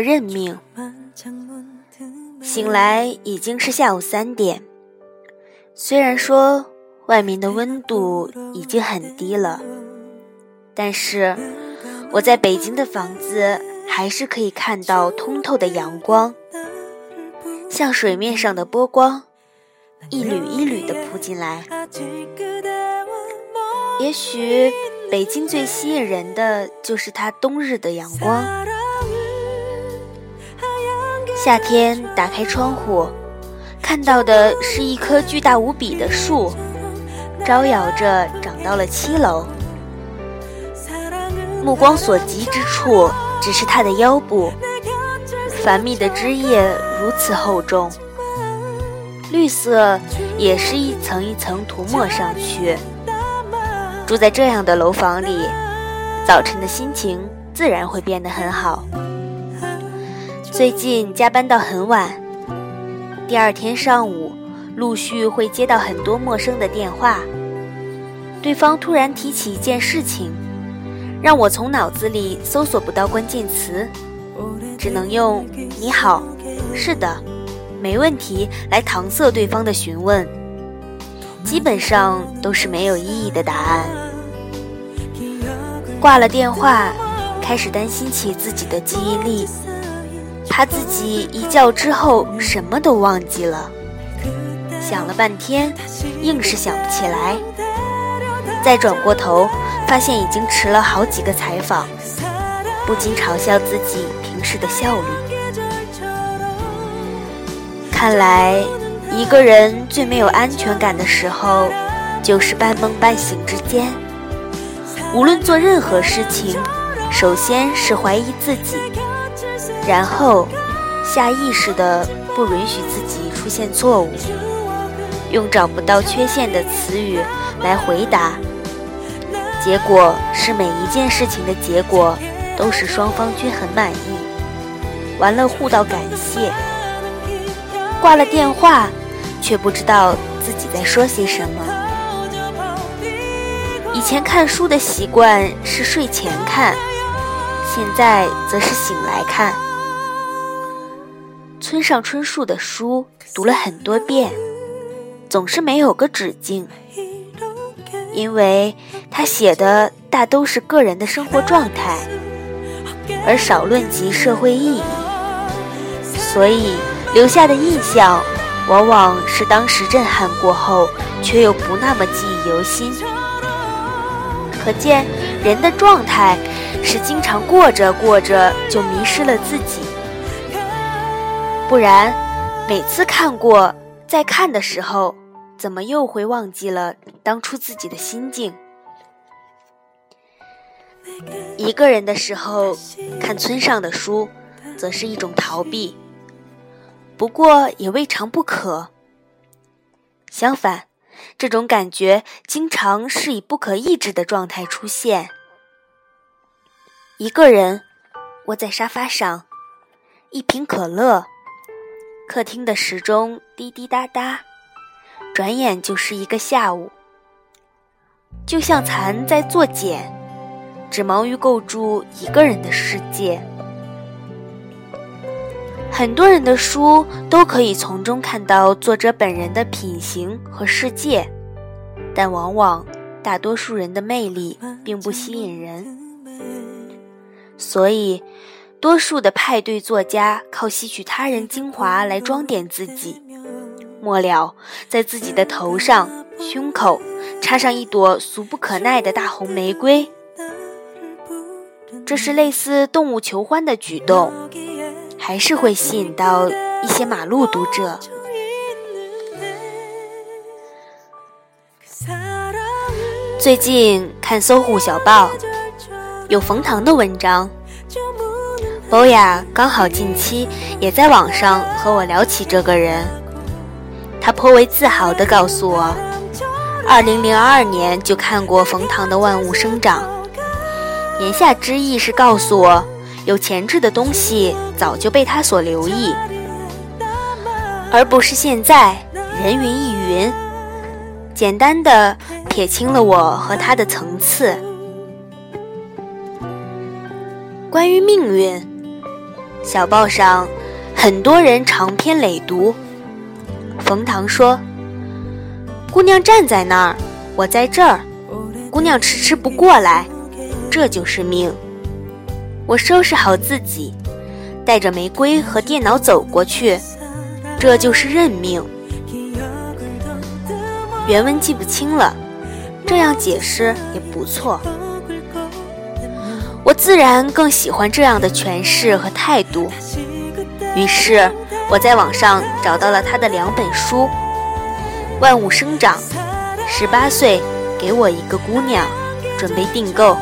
认命。醒来已经是下午三点，虽然说外面的温度已经很低了，但是我在北京的房子还是可以看到通透的阳光，像水面上的波光，一缕一缕的扑进来。也许北京最吸引人的就是它冬日的阳光。夏天打开窗户，看到的是一棵巨大无比的树，招摇着长到了七楼。目光所及之处，只是它的腰部，繁密的枝叶如此厚重，绿色也是一层一层涂抹上去。住在这样的楼房里，早晨的心情自然会变得很好。最近加班到很晚，第二天上午陆续会接到很多陌生的电话。对方突然提起一件事情，让我从脑子里搜索不到关键词，只能用“你好，是的，没问题”来搪塞对方的询问。基本上都是没有意义的答案。挂了电话，开始担心起自己的记忆力，怕自己一觉之后什么都忘记了。想了半天，硬是想不起来。再转过头，发现已经迟了好几个采访，不禁嘲笑自己平时的效率。看来。一个人最没有安全感的时候，就是半梦半醒之间。无论做任何事情，首先是怀疑自己，然后下意识的不允许自己出现错误，用找不到缺陷的词语来回答。结果是每一件事情的结果都是双方均很满意，完了互道感谢，挂了电话。却不知道自己在说些什么。以前看书的习惯是睡前看，现在则是醒来看。村上春树的书读了很多遍，总是没有个止境，因为他写的大都是个人的生活状态，而少论及社会意义，所以留下的印象。往往是当时震撼过后，却又不那么记忆犹新。可见人的状态是经常过着过着就迷失了自己，不然每次看过再看的时候，怎么又会忘记了当初自己的心境？一个人的时候看村上的书，则是一种逃避。不过也未尝不可。相反，这种感觉经常是以不可抑制的状态出现。一个人窝在沙发上，一瓶可乐，客厅的时钟滴滴答答，转眼就是一个下午。就像蚕在作茧，只忙于构筑一个人的世界。很多人的书都可以从中看到作者本人的品行和世界，但往往大多数人的魅力并不吸引人。所以，多数的派对作家靠吸取他人精华来装点自己，末了在自己的头上、胸口插上一朵俗不可耐的大红玫瑰。这是类似动物求欢的举动。还是会吸引到一些马路读者。最近看搜狐小报，有冯唐的文章。博雅刚好近期也在网上和我聊起这个人，他颇为自豪地告诉我，二零零二年就看过冯唐的《万物生长》，言下之意是告诉我。有潜质的东西早就被他所留意，而不是现在人云亦云，简单的撇清了我和他的层次。关于命运，小报上很多人长篇累读。冯唐说：“姑娘站在那儿，我在这儿。姑娘迟迟不过来，这就是命。我收拾好自己，带着玫瑰和电脑走过去，这就是认命。”原文记不清了，这样解释也不错。我自然更喜欢这样的诠释和态度，于是我在网上找到了他的两本书，《万物生长》，十八岁给我一个姑娘，准备订购。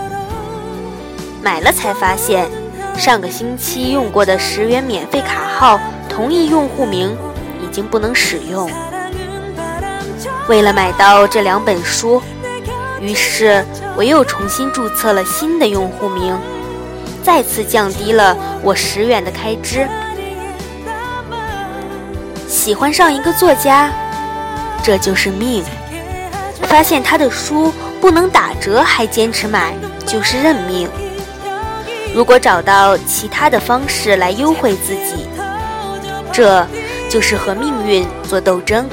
买了才发现，上个星期用过的十元免费卡号同一用户名已经不能使用。为了买到这两本书，于是我又重新注册了新的用户名，再次降低了我十元的开支。喜欢上一个作家，这就是命；发现他的书不能打折还坚持买，就是认命。如果找到其他的方式来优惠自己，这就是和命运做斗争。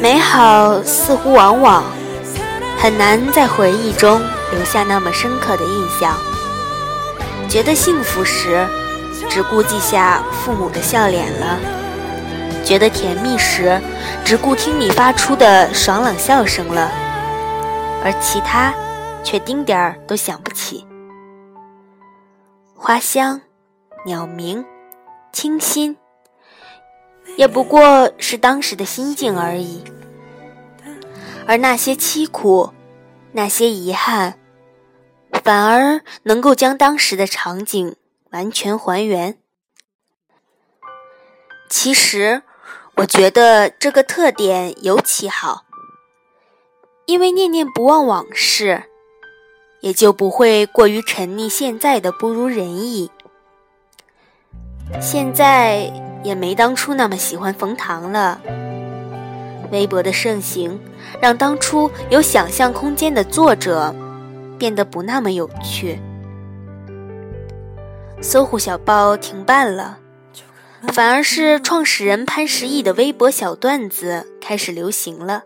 美好似乎往往很难在回忆中留下那么深刻的印象。觉得幸福时，只顾记下父母的笑脸了；觉得甜蜜时，只顾听你发出的爽朗笑声了，而其他却丁点儿都想不起。花香，鸟鸣，清新。也不过是当时的心境而已，而那些凄苦，那些遗憾，反而能够将当时的场景完全还原。其实，我觉得这个特点尤其好，因为念念不忘往事，也就不会过于沉溺现在的不如人意。现在。也没当初那么喜欢冯唐了。微博的盛行，让当初有想象空间的作者变得不那么有趣。搜狐小报停办了，反而是创始人潘石屹的微博小段子开始流行了。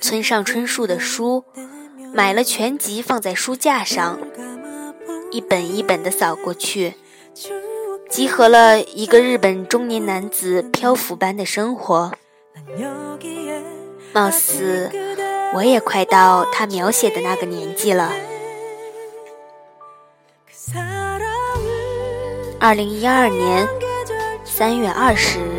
村上春树的书，买了全集放在书架上，一本一本的扫过去。集合了一个日本中年男子漂浮般的生活，貌似我也快到他描写的那个年纪了。二零一二年三月二十日。